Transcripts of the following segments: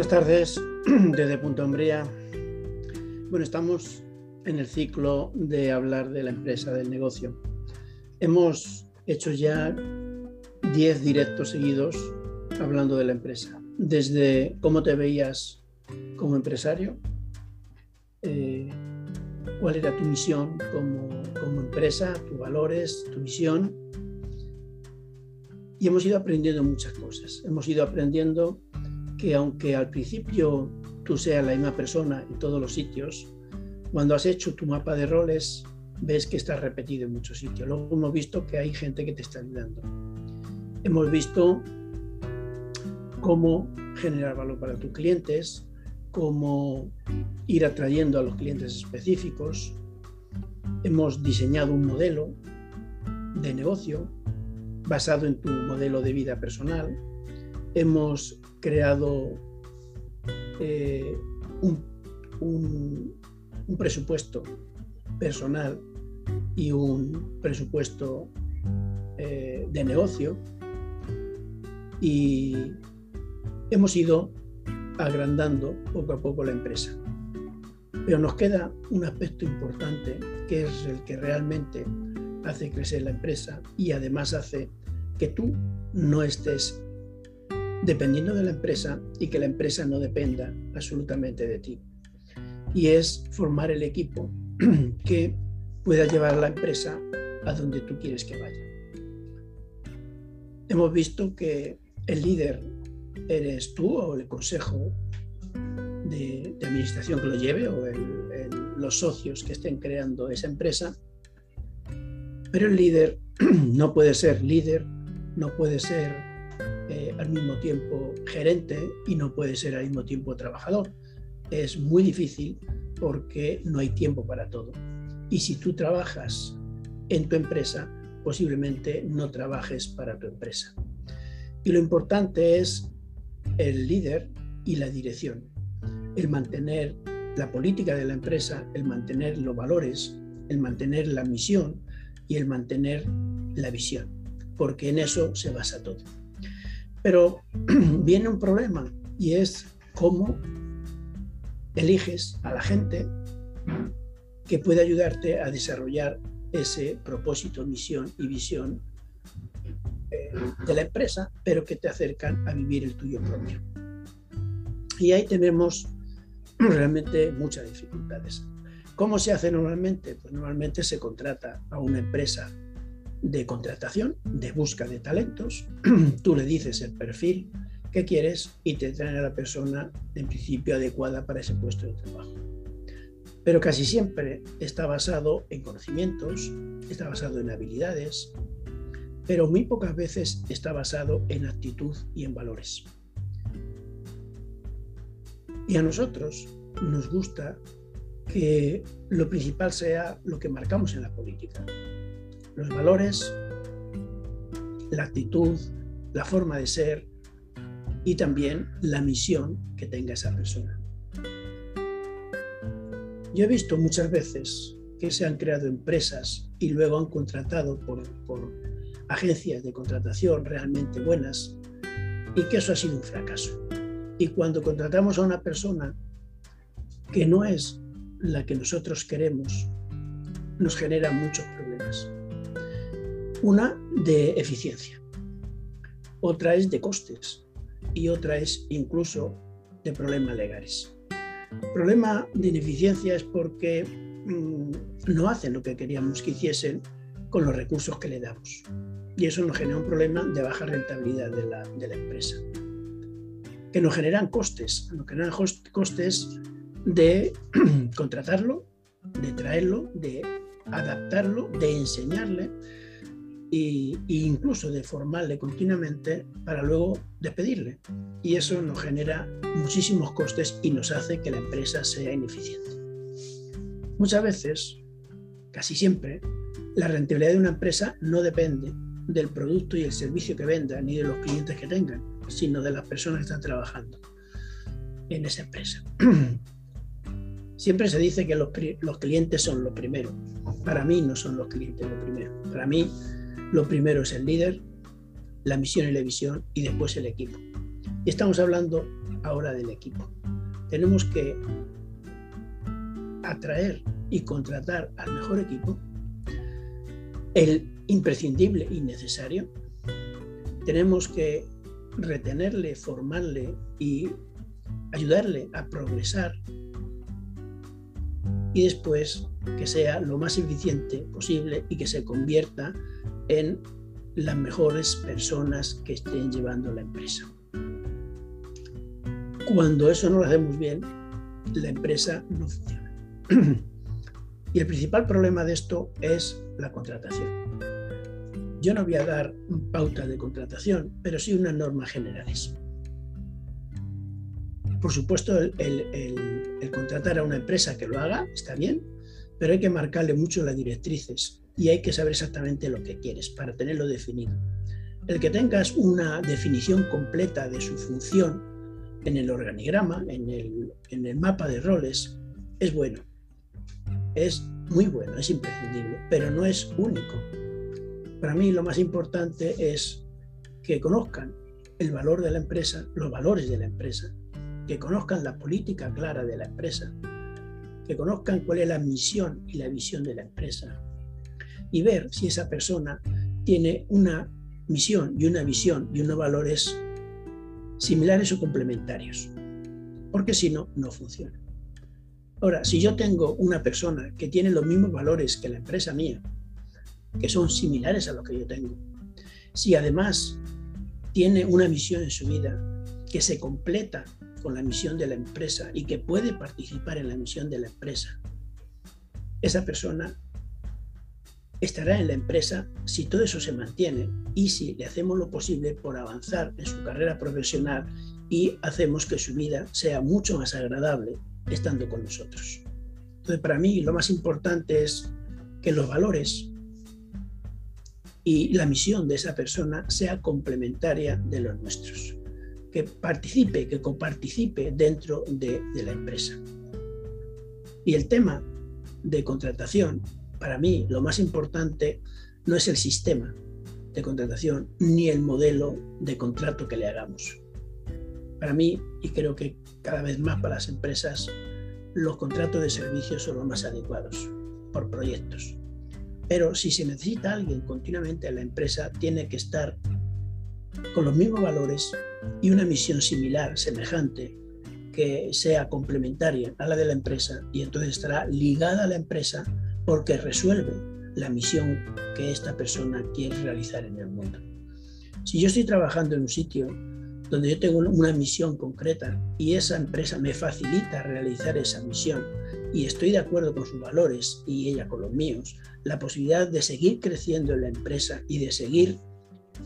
Buenas tardes desde Punto Umbría. Bueno, estamos en el ciclo de hablar de la empresa, del negocio. Hemos hecho ya 10 directos seguidos hablando de la empresa. Desde cómo te veías como empresario, eh, cuál era tu misión como, como empresa, tus valores, tu visión. Y hemos ido aprendiendo muchas cosas. Hemos ido aprendiendo que aunque al principio tú seas la misma persona en todos los sitios, cuando has hecho tu mapa de roles, ves que está repetido en muchos sitios. Luego hemos visto que hay gente que te está ayudando. Hemos visto cómo generar valor para tus clientes, cómo ir atrayendo a los clientes específicos. Hemos diseñado un modelo de negocio basado en tu modelo de vida personal. Hemos creado eh, un, presupuesto personal y un presupuesto eh, de negocio y hemos ido agrandando poco a poco la empresa. Pero nos queda un aspecto importante que es el que realmente hace crecer la empresa y además hace que tú no estés dependiendo de la empresa y que la empresa no dependa absolutamente de ti. Y es formar el equipo que pueda llevar la empresa a donde tú quieres que vaya. Hemos visto que el líder eres tú o el consejo de, administración que lo lleve o los socios que estén creando esa empresa. Pero el líder no puede ser líder, no puede ser eh, al mismo tiempo gerente y no puede ser al mismo tiempo trabajador. Es muy difícil porque no hay tiempo para todo. Y si tú trabajas en tu empresa, posiblemente no trabajes para tu empresa. Y lo importante es el líder y la dirección, el mantener la política de la empresa, el mantener los valores, el mantener la misión y el mantener la visión, porque en eso se basa todo. Pero viene un problema y es cómo eliges a la gente que puede ayudarte a desarrollar ese propósito, misión y visión eh, de la empresa, pero que te acercan a vivir el tuyo propio. Y ahí tenemos realmente muchas dificultades. ¿Cómo se hace normalmente? Pues normalmente se contrata a una empresa de contratación, de busca de talentos, tú le dices el perfil que quieres y te traen a la persona en principio adecuada para ese puesto de trabajo. Pero casi siempre está basado en conocimientos, está basado en habilidades, pero muy pocas veces está basado en actitud y en valores. Y a nosotros nos gusta que lo principal sea lo que marcamos en la política, los valores, la actitud, la forma de ser y también la misión que tenga esa persona. Yo he visto muchas veces que se han creado empresas y luego han contratado por, por agencias de contratación realmente buenas y que eso ha sido un fracaso. Y cuando contratamos a una persona que no es la que nosotros queremos, nos genera muchos problemas. Una de eficiencia, otra es de costes y otra es incluso de problemas legales. El problema de ineficiencia es porque mm, no hacen lo que queríamos que hiciesen con los recursos que le damos. Y eso nos genera un problema de baja rentabilidad de la, de la empresa. Que nos generan costes, nos generan costes de contratarlo, de traerlo, de adaptarlo, de enseñarle e, incluso de formarle continuamente para luego despedirle. Y eso nos genera muchísimos costes y nos hace que la empresa sea ineficiente. Muchas veces, casi siempre, la rentabilidad de una empresa no depende del producto y el servicio que venda ni de los clientes que tengan, sino de las personas que están trabajando en esa empresa. Siempre se dice que los, los clientes son lo primero. Para mí no son los clientes lo primero. Para mí lo primero es el líder, la misión y la visión y después el equipo. Y estamos hablando ahora del equipo. Tenemos que atraer y contratar al mejor equipo, el imprescindible y necesario. Tenemos que retenerle, formarle y ayudarle a progresar y después que sea lo más eficiente posible y que se convierta en las mejores personas que estén llevando la empresa. Cuando eso no lo hacemos bien, la empresa no funciona. Y el principal problema de esto es la contratación. Yo no voy a dar pautas de contratación, pero sí unas normas generales. Por supuesto, el, contratar a una empresa que lo haga está bien, pero hay que marcarle mucho las directrices y hay que saber exactamente lo que quieres para tenerlo definido. El que tengas una definición completa de su función en el organigrama, en el, en el mapa de roles, es bueno. Es muy bueno, es imprescindible, pero no es único. Para mí lo más importante es que conozcan el valor de la empresa, los valores de la empresa, que conozcan la política clara de la empresa, que conozcan cuál es la misión y la visión de la empresa y ver si esa persona tiene una misión y una visión y unos valores similares o complementarios, porque si no, no funciona. Ahora, si yo tengo una persona que tiene los mismos valores que la empresa mía, que son similares a los que yo tengo, si además tiene una misión en su vida que se completa con la misión de la empresa y que puede participar en la misión de la empresa, esa persona estará en la empresa si todo eso se mantiene y si le hacemos lo posible por avanzar en su carrera profesional y hacemos que su vida sea mucho más agradable estando con nosotros. Entonces, para mí lo más importante es que los valores y la misión de esa persona sea complementaria de los nuestros que participe, que coparticipe dentro de, la empresa. Y el tema de contratación, para mí lo más importante no es el sistema de contratación ni el modelo de contrato que le hagamos. Para mí, y creo que cada vez más para las empresas, los contratos de servicios son los más adecuados por proyectos. Pero si se necesita alguien continuamente en la empresa, tiene que estar con los mismos valores y una misión similar, semejante, que sea complementaria a la de la empresa y entonces estará ligada a la empresa porque resuelve la misión que esta persona quiere realizar en el mundo. Si yo estoy trabajando en un sitio donde yo tengo una misión concreta y esa empresa me facilita realizar esa misión y estoy de acuerdo con sus valores y ella con los míos, la posibilidad de seguir creciendo en la empresa y de seguir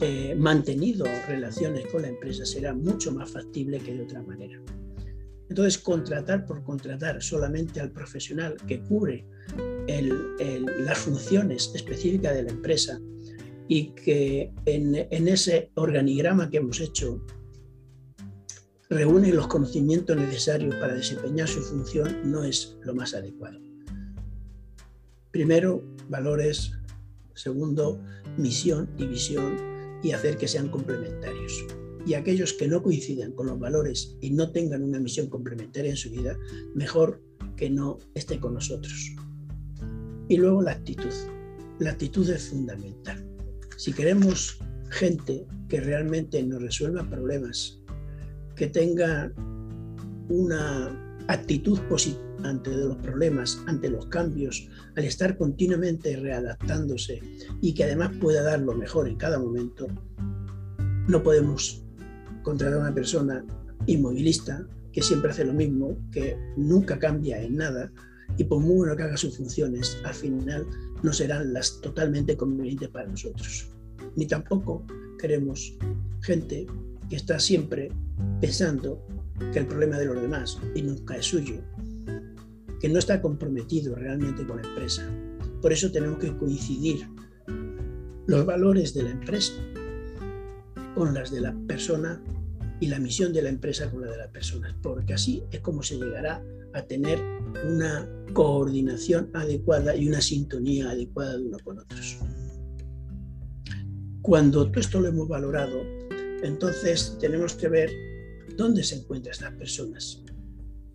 eh, mantenido relaciones con la empresa será mucho más factible que de otra manera. Entonces, contratar por contratar solamente al profesional que cubre las funciones específicas de la empresa y que en, en ese organigrama que hemos hecho reúne los conocimientos necesarios para desempeñar su función no es lo más adecuado. Primero, valores. Segundo, misión y visión y hacer que sean complementarios. Y aquellos que no coincidan con los valores y no tengan una misión complementaria en su vida, mejor que no esté con nosotros. Y luego la actitud. La actitud es fundamental. Si queremos gente que realmente nos resuelva problemas, que tenga una actitud positiva ante los problemas, ante los cambios, al estar continuamente readaptándose y que además pueda dar lo mejor en cada momento, no podemos contratar a una persona inmovilista que siempre hace lo mismo, que nunca cambia en nada y por muy bueno que haga sus funciones, al final no serán las totalmente convenientes para nosotros. Ni tampoco queremos gente que está siempre pensando que el problema de los demás y nunca es suyo que no está comprometido realmente con la empresa. Por eso tenemos que coincidir los valores de la empresa con las de la persona y la misión de la empresa con la de la persona, porque así es como se llegará a tener una coordinación adecuada y una sintonía adecuada de uno con otros. Cuando todo esto lo hemos valorado, entonces tenemos que ver dónde se encuentran estas personas,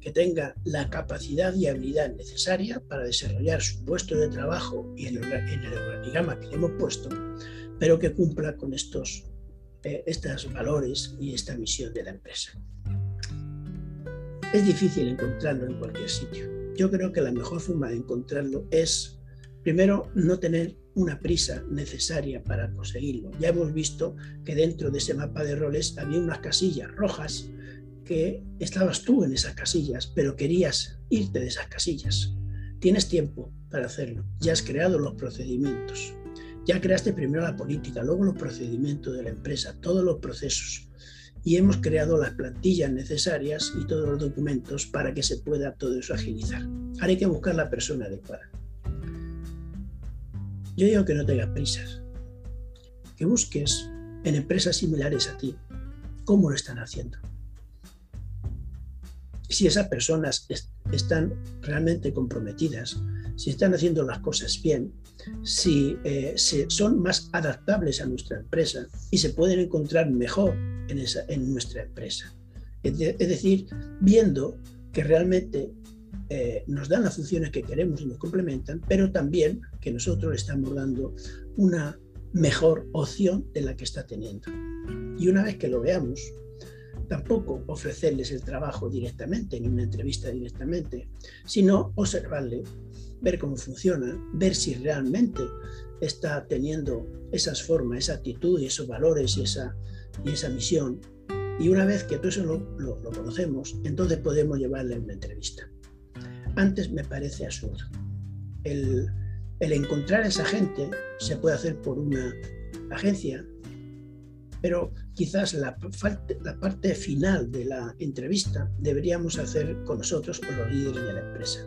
que tenga la capacidad y habilidad necesaria para desarrollar su puesto de trabajo y en el, organigrama que le hemos puesto, pero que cumpla con estos, eh, estos valores y esta misión de la empresa. Es difícil encontrarlo en cualquier sitio. Yo creo que la mejor forma de encontrarlo es, primero, no tener una prisa necesaria para conseguirlo. Ya hemos visto que dentro de ese mapa de roles había unas casillas rojas que estabas tú en esas casillas, pero querías irte de esas casillas. Tienes tiempo para hacerlo. Ya has creado los procedimientos. Ya creaste primero la política, luego los procedimientos de la empresa, todos los procesos. Y hemos creado las plantillas necesarias y todos los documentos para que se pueda todo eso agilizar. Ahora hay que buscar la persona adecuada. Yo digo que no tengas prisas, que busques en empresas similares a ti cómo lo están haciendo. Si esas personas están realmente comprometidas, si están haciendo las cosas bien, si eh, son más adaptables a nuestra empresa y se pueden encontrar mejor en, esa, en nuestra empresa. Es, decir, viendo que realmente eh, nos dan las funciones que queremos y nos complementan, pero también que nosotros estamos dando una mejor opción de la que está teniendo. Y una vez que lo veamos, tampoco ofrecerles el trabajo directamente, ni una entrevista directamente, sino observarle, ver cómo funciona, ver si realmente está teniendo esas formas, esa actitud y esos valores y esa, y esa misión. Y una vez que todo eso lo, conocemos, entonces podemos llevarle una entrevista antes me parece absurdo. El, encontrar a esa gente se puede hacer por una agencia, pero quizás la, la, parte final de la entrevista deberíamos hacer con nosotros, con los líderes de la empresa,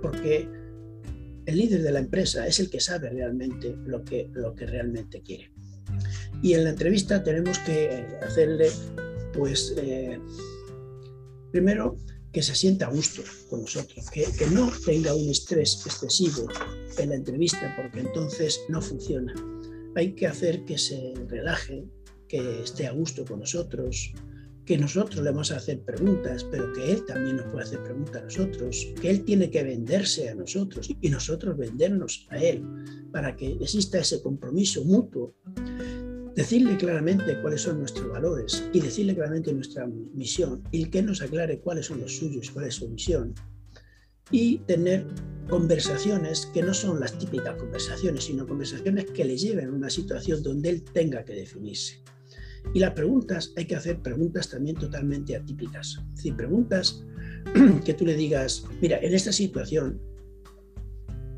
porque el líder de la empresa es el que sabe realmente lo que, lo que realmente quiere. Y en la entrevista tenemos que hacerle, pues, eh, primero, que se sienta a gusto con nosotros, que, no tenga un estrés excesivo en la entrevista, porque entonces no funciona. Hay que hacer que se relaje, que esté a gusto con nosotros, que nosotros le vamos a hacer preguntas, pero que él también nos puede hacer preguntas a nosotros, que él tiene que venderse a nosotros y nosotros vendernos a él, para que exista ese compromiso mutuo decirle claramente cuáles son nuestros valores y decirle claramente nuestra misión y que nos aclare cuáles son los suyos cuál es su misión y tener conversaciones que no son las típicas conversaciones, sino conversaciones que le lleven a una situación donde él tenga que definirse. Y las preguntas, hay que hacer preguntas también totalmente atípicas. Es decir, preguntas que tú le digas, mira, en esta situación,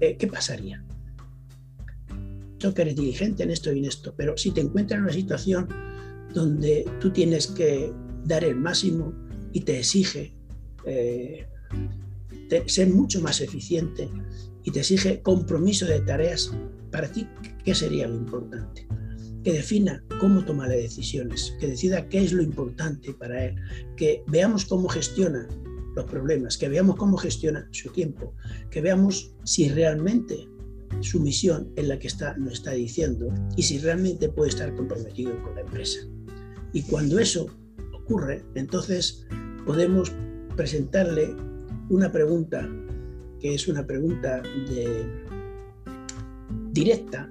eh, ¿qué pasaría? que eres dirigente en esto y en esto, pero si te encuentras en una situación donde tú tienes que dar el máximo y te exige eh, ser mucho más eficiente y te exige compromiso de tareas, para ti, ¿qué sería lo importante? Que defina cómo toma las decisiones, que decida qué es lo importante para él, que veamos cómo gestiona los problemas, que veamos cómo gestiona su tiempo, que veamos si realmente su misión en la que está, nos está diciendo y si realmente puede estar comprometido con la empresa. Y cuando eso ocurre, entonces podemos presentarle una pregunta que es una pregunta de, directa,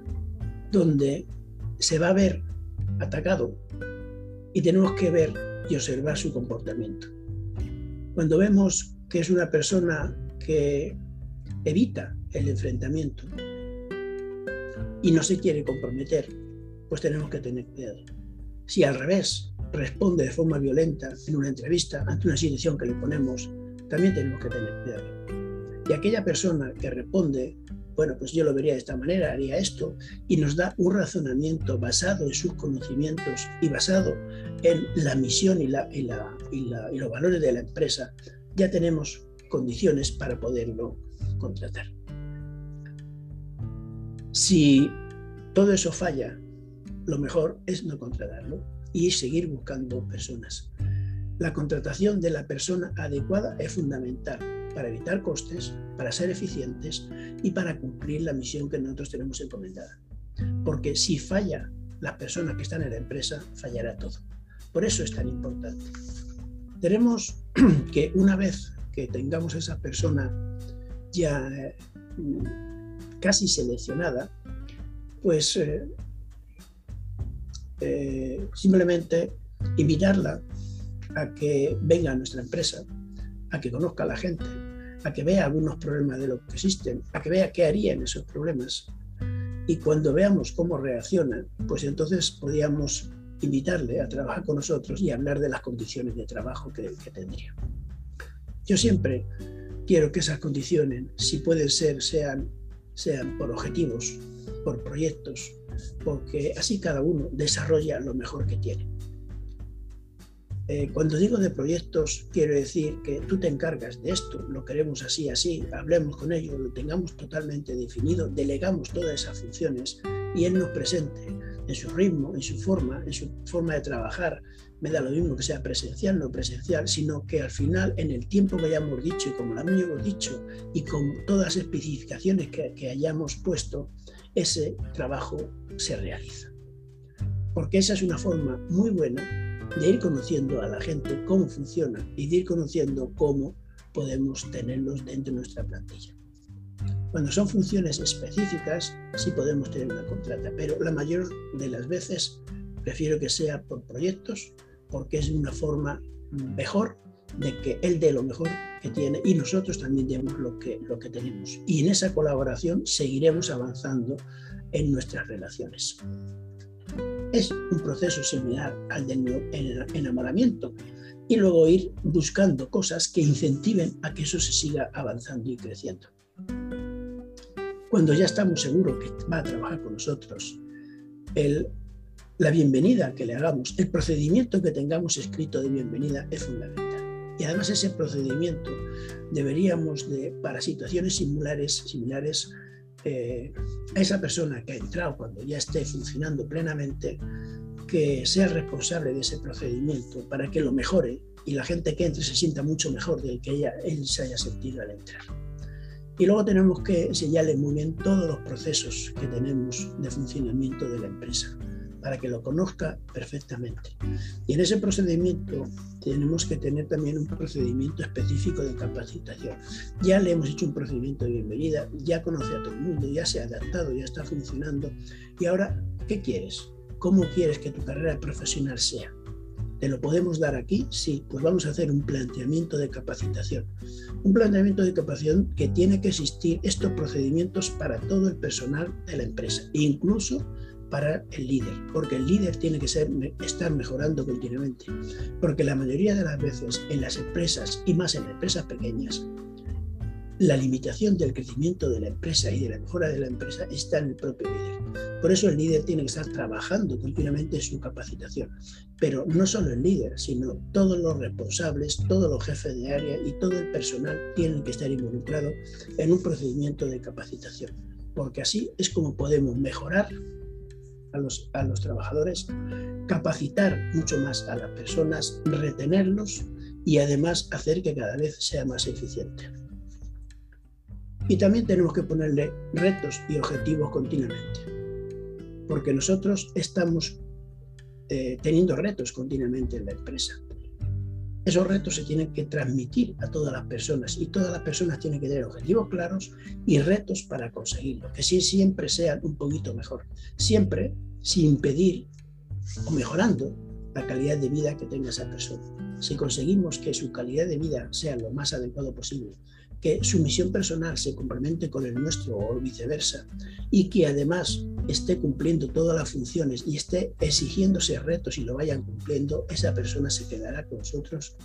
donde se va a ver atacado y tenemos que ver y observar su comportamiento. Cuando vemos que es una persona que evita el enfrentamiento, y no se quiere comprometer, pues tenemos que tener cuidado. Si al revés responde de forma violenta en una entrevista ante una situación que le ponemos, también tenemos que tener cuidado. Y aquella persona que responde, bueno, pues yo lo vería de esta manera, haría esto, y nos da un razonamiento basado en sus conocimientos y basado en la misión y, la, y, y los valores de la empresa, ya tenemos condiciones para poderlo contratar. Si todo eso falla, lo mejor es no contratarlo y seguir buscando personas. La contratación de la persona adecuada es fundamental para evitar costes, para ser eficientes y para cumplir la misión que nosotros tenemos encomendada. Porque si falla las personas que están en la empresa, fallará todo. Por eso es tan importante. Tenemos que una vez que tengamos a esa persona ya eh, casi seleccionada, pues eh, eh, simplemente invitarla a que venga a nuestra empresa, a que conozca a la gente, a que vea algunos problemas de lo que existen, a que vea qué haría en esos problemas. Y cuando veamos cómo reacciona, pues entonces podríamos invitarle a trabajar con nosotros y hablar de las condiciones de trabajo que, tendría. Yo siempre quiero que esas condiciones, si pueden ser, sean, sean por objetivos, por proyectos, porque así cada uno desarrolla lo mejor que tiene. Eh, cuando digo de proyectos, quiero decir que tú te encargas de esto, lo queremos así, así, hablemos con ellos, lo tengamos totalmente definido, delegamos todas esas funciones y él nos presente en su ritmo, en su forma, en su forma de trabajar. Me da lo mismo que sea presencial, no presencial, sino que al final, en el tiempo que hayamos dicho y como lo hemos dicho y con todas las especificaciones que, que hayamos puesto, ese trabajo se realiza. Porque esa es una forma muy buena de ir conociendo a la gente cómo funciona y de ir conociendo cómo podemos tenerlos dentro de nuestra plantilla. Cuando son funciones específicas, sí podemos tener una contrata, pero la mayor de las veces prefiero que sea por proyectos porque es una forma mejor de que él dé lo mejor que tiene y nosotros también demos lo que, lo que tenemos. Y en esa colaboración seguiremos avanzando en nuestras relaciones. Es un proceso similar al del enamoramiento y luego ir buscando cosas que incentiven a que eso se siga avanzando y creciendo. Cuando ya estamos seguros que va a trabajar con nosotros, la bienvenida que le hagamos, el procedimiento que tengamos escrito de bienvenida es fundamental. Y además ese procedimiento deberíamos de, para situaciones similares, similares eh, a esa persona que ha entrado cuando ya esté funcionando plenamente, que sea responsable de ese procedimiento para que lo mejore y la gente que entre se sienta mucho mejor del que ella, él se haya sentido al entrar. Y luego tenemos que enseñarle muy bien todos los procesos que tenemos de funcionamiento de la empresa para que lo conozca perfectamente. Y en ese procedimiento tenemos que tener también un procedimiento específico de capacitación. Ya le hemos hecho un procedimiento de bienvenida, ya conoce a todo el mundo, ya se ha adaptado, ya está funcionando. Y ahora, ¿qué quieres? ¿Cómo quieres que tu carrera profesional sea? ¿Te lo podemos dar aquí? Sí, pues vamos a hacer un planteamiento de capacitación. Un planteamiento de capacitación que tiene que existir estos procedimientos para todo el personal de la empresa, incluso para el líder, porque el líder tiene que estar mejorando continuamente, porque la mayoría de las veces en las empresas y más en empresas pequeñas, la limitación del crecimiento de la empresa y de la mejora de la empresa está en el propio líder. Por eso el líder tiene que estar trabajando continuamente en su capacitación. Pero no solo el líder, sino todos los responsables, todos los jefes de área y todo el personal tienen que estar involucrados en un procedimiento de capacitación. Porque así es como podemos mejorar a los, trabajadores, capacitar mucho más a las personas, retenerlos y además hacer que cada vez sea más eficiente. Y también tenemos que ponerle retos y objetivos continuamente, porque nosotros estamos eh, teniendo retos continuamente en la empresa. Esos retos se tienen que transmitir a todas las personas y todas las personas tienen que tener objetivos claros y retos para conseguirlo, que sí siempre sean un poquito mejor, siempre sin pedir o mejorando la calidad de vida que tenga esa persona. Si conseguimos que su calidad de vida sea lo más adecuado posible, que su misión personal se complemente con el nuestro o viceversa, y que además esté cumpliendo todas las funciones y esté exigiéndose retos y lo vayan cumpliendo, esa persona se quedará con nosotros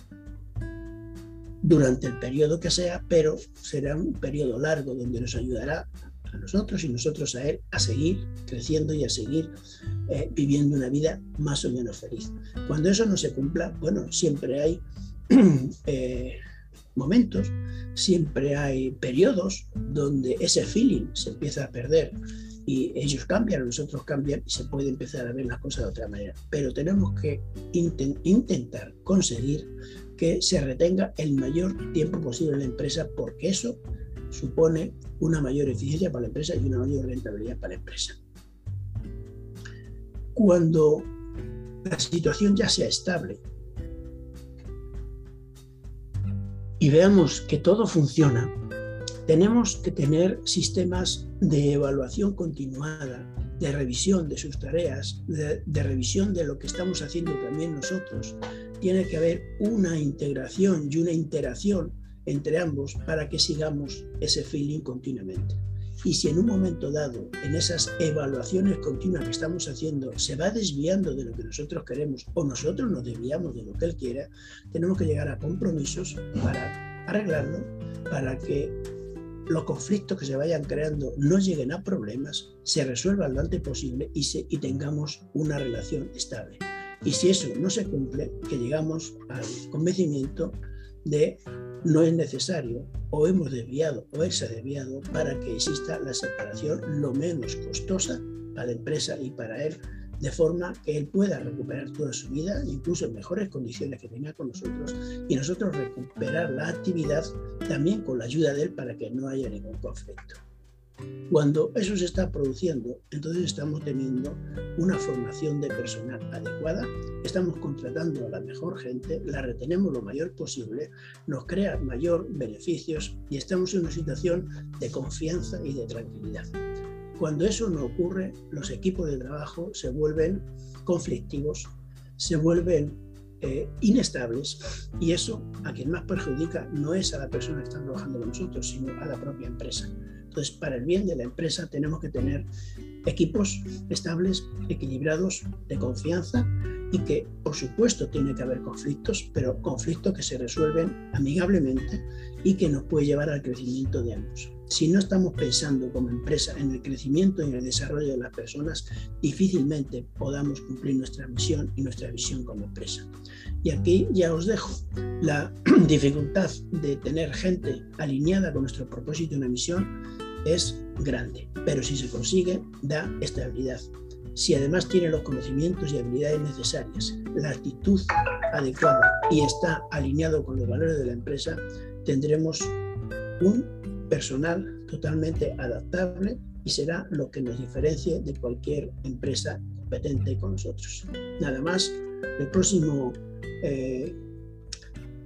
durante el periodo que sea, pero será un periodo largo donde nos ayudará a nosotros y nosotros a él a seguir creciendo y a seguir eh, viviendo una vida más o menos feliz. Cuando eso no se cumpla, bueno, siempre hay eh, momentos, siempre hay periodos donde ese feeling se empieza a perder y ellos cambian, nosotros cambian y se puede empezar a ver las cosas de otra manera. Pero tenemos que intentar conseguir que se retenga el mayor tiempo posible en la empresa porque eso supone una mayor eficiencia para la empresa y una mayor rentabilidad para la empresa. Cuando la situación ya sea estable y veamos que todo funciona, tenemos que tener sistemas de evaluación continuada, de revisión de sus tareas, de, revisión de lo que estamos haciendo también nosotros. Tiene que haber una integración y una interacción entre ambos para que sigamos ese feeling continuamente. Y si en un momento dado, en esas evaluaciones continuas que estamos haciendo, se va desviando de lo que nosotros queremos o nosotros nos desviamos de lo que él quiera, tenemos que llegar a compromisos para arreglarlo, para que los conflictos que se vayan creando no lleguen a problemas, se resuelvan lo antes posible y, y tengamos una relación estable. Y si eso no se cumple, que llegamos al convencimiento de no es necesario o hemos desviado o desviado para que exista la separación lo menos costosa para la empresa y para él, de forma que él pueda recuperar toda su vida, incluso en mejores condiciones que tenga con nosotros, y nosotros recuperar la actividad también con la ayuda de él para que no haya ningún conflicto. Cuando eso se está produciendo, entonces estamos teniendo una formación de personal adecuada, estamos contratando a la mejor gente, la retenemos lo mayor posible, nos crea mayor beneficios y estamos en una situación de confianza y de tranquilidad. Cuando eso no ocurre, los equipos de trabajo se vuelven conflictivos, se vuelven eh, inestables y eso a quien más perjudica no es a la persona que está trabajando con nosotros, sino a la propia empresa. Entonces, para el bien de la empresa tenemos que tener equipos estables, equilibrados, de confianza y que, por supuesto, tiene que haber conflictos, pero conflictos que se resuelven amigablemente y que nos puede llevar al crecimiento de ambos. Si no estamos pensando como empresa en el crecimiento y en el desarrollo de las personas, difícilmente podamos cumplir nuestra misión y nuestra visión como empresa. Y aquí ya os dejo la dificultad de tener gente alineada con nuestro propósito y una misión es grande, pero si se consigue, da estabilidad. Si además tiene los conocimientos y habilidades necesarias, la actitud adecuada y está alineado con los valores de la empresa, tendremos un personal totalmente adaptable y será lo que nos diferencie de cualquier empresa competente con nosotros. Nada más, el próximo eh,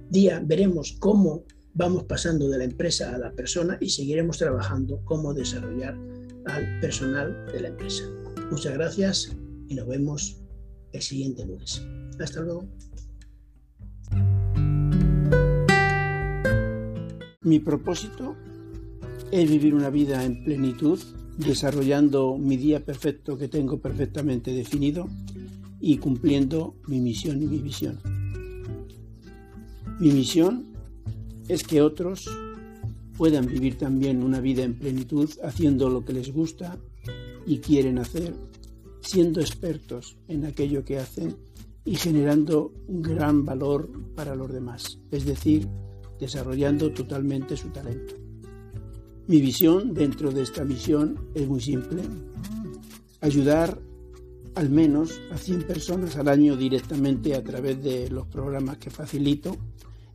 día veremos cómo vamos pasando de la empresa a la persona y seguiremos trabajando cómo desarrollar al personal de la empresa. Muchas gracias y nos vemos el siguiente lunes. Hasta luego. Mi propósito es vivir una vida en plenitud, desarrollando mi día perfecto que tengo perfectamente definido y cumpliendo mi misión y mi visión. Mi misión es que otros puedan vivir también una vida en plenitud haciendo lo que les gusta y quieren hacer, siendo expertos en aquello que hacen y generando un gran valor para los demás, es decir, desarrollando totalmente su talento. Mi visión dentro de esta misión es muy simple, ayudar al menos a 100 personas al año directamente a través de los programas que facilito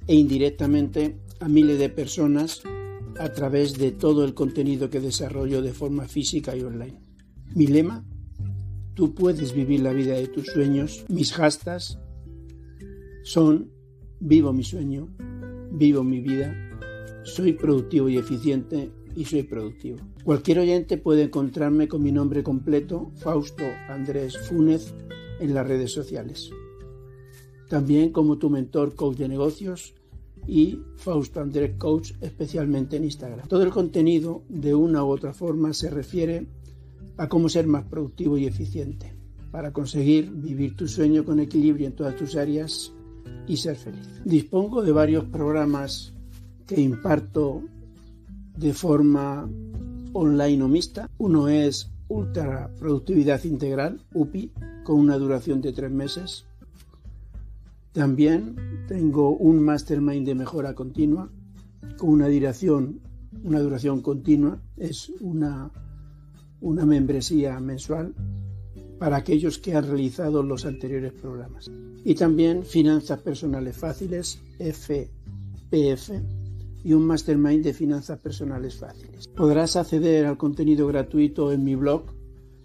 e indirectamente a miles de personas a través de todo el contenido que desarrollo de forma física y online. Mi lema, tú puedes vivir la vida de tus sueños. Mis hashtags son vivo mi sueño, vivo mi vida, soy productivo y eficiente y soy productivo. Cualquier oyente puede encontrarme con mi nombre completo, Fausto Andrés Fúnez, en las redes sociales también como tu mentor coach de negocios y Fausto Andrés Coach, especialmente en Instagram. Todo el contenido, de una u otra forma, se refiere a cómo ser más productivo y eficiente para conseguir vivir tu sueño con equilibrio en todas tus áreas y ser feliz. Dispongo de varios programas que imparto de forma online o mixta. Uno es Ultra Productividad Integral, UPI, con una duración de tres meses. También tengo un mastermind de mejora continua con una duración, una duración continua. Es una, una membresía mensual para aquellos que han realizado los anteriores programas. Y también Finanzas Personales Fáciles, FPF, y un mastermind de Finanzas Personales Fáciles. Podrás acceder al contenido gratuito en mi blog,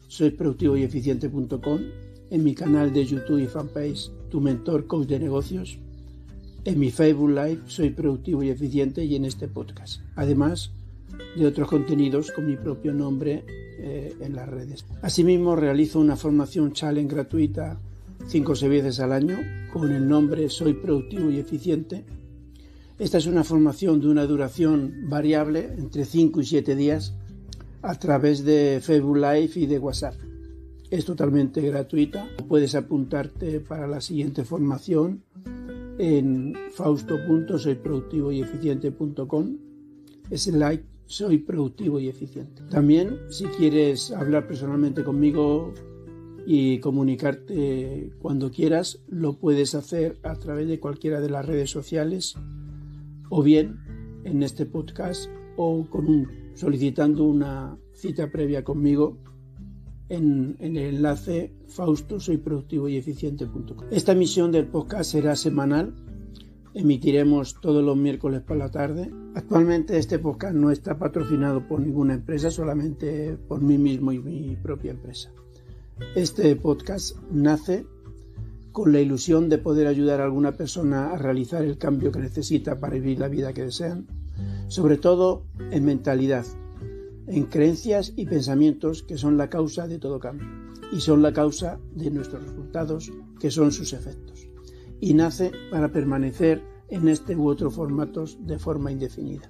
soyproductivoyeficiente.com, en mi canal de YouTube y fanpage tu mentor coach de negocios en mi Facebook Live Soy Productivo y Eficiente y en este podcast. Además de otros contenidos con mi propio nombre eh, en las redes. Asimismo, realizo una formación challenge gratuita 5 o 6 veces al año con el nombre Soy Productivo y Eficiente. Esta es una formación de una duración variable entre 5 y 7 días a través de Facebook Live y de WhatsApp. Es totalmente gratuita. Puedes apuntarte para la siguiente formación en fausto.soyproductivoyeficiente.com like soy productivo y eficiente. También si quieres hablar personalmente conmigo y comunicarte cuando quieras, lo puedes hacer a través de cualquiera de las redes sociales o bien en este podcast o solicitando una cita previa conmigo en, el enlace fausto soy productivo y eficiente.com. Esta emisión del podcast será semanal. Emitiremos todos los miércoles por la tarde. Actualmente este podcast no está patrocinado por ninguna empresa, solamente por mí mismo y mi propia empresa. Este podcast nace con la ilusión de poder ayudar a alguna persona a realizar el cambio que necesita para vivir la vida que desean, sobre todo en mentalidad, en creencias y pensamientos que son la causa de todo cambio y son la causa de nuestros resultados que son sus efectos. Y nace para permanecer en este u otro formatos de forma indefinida.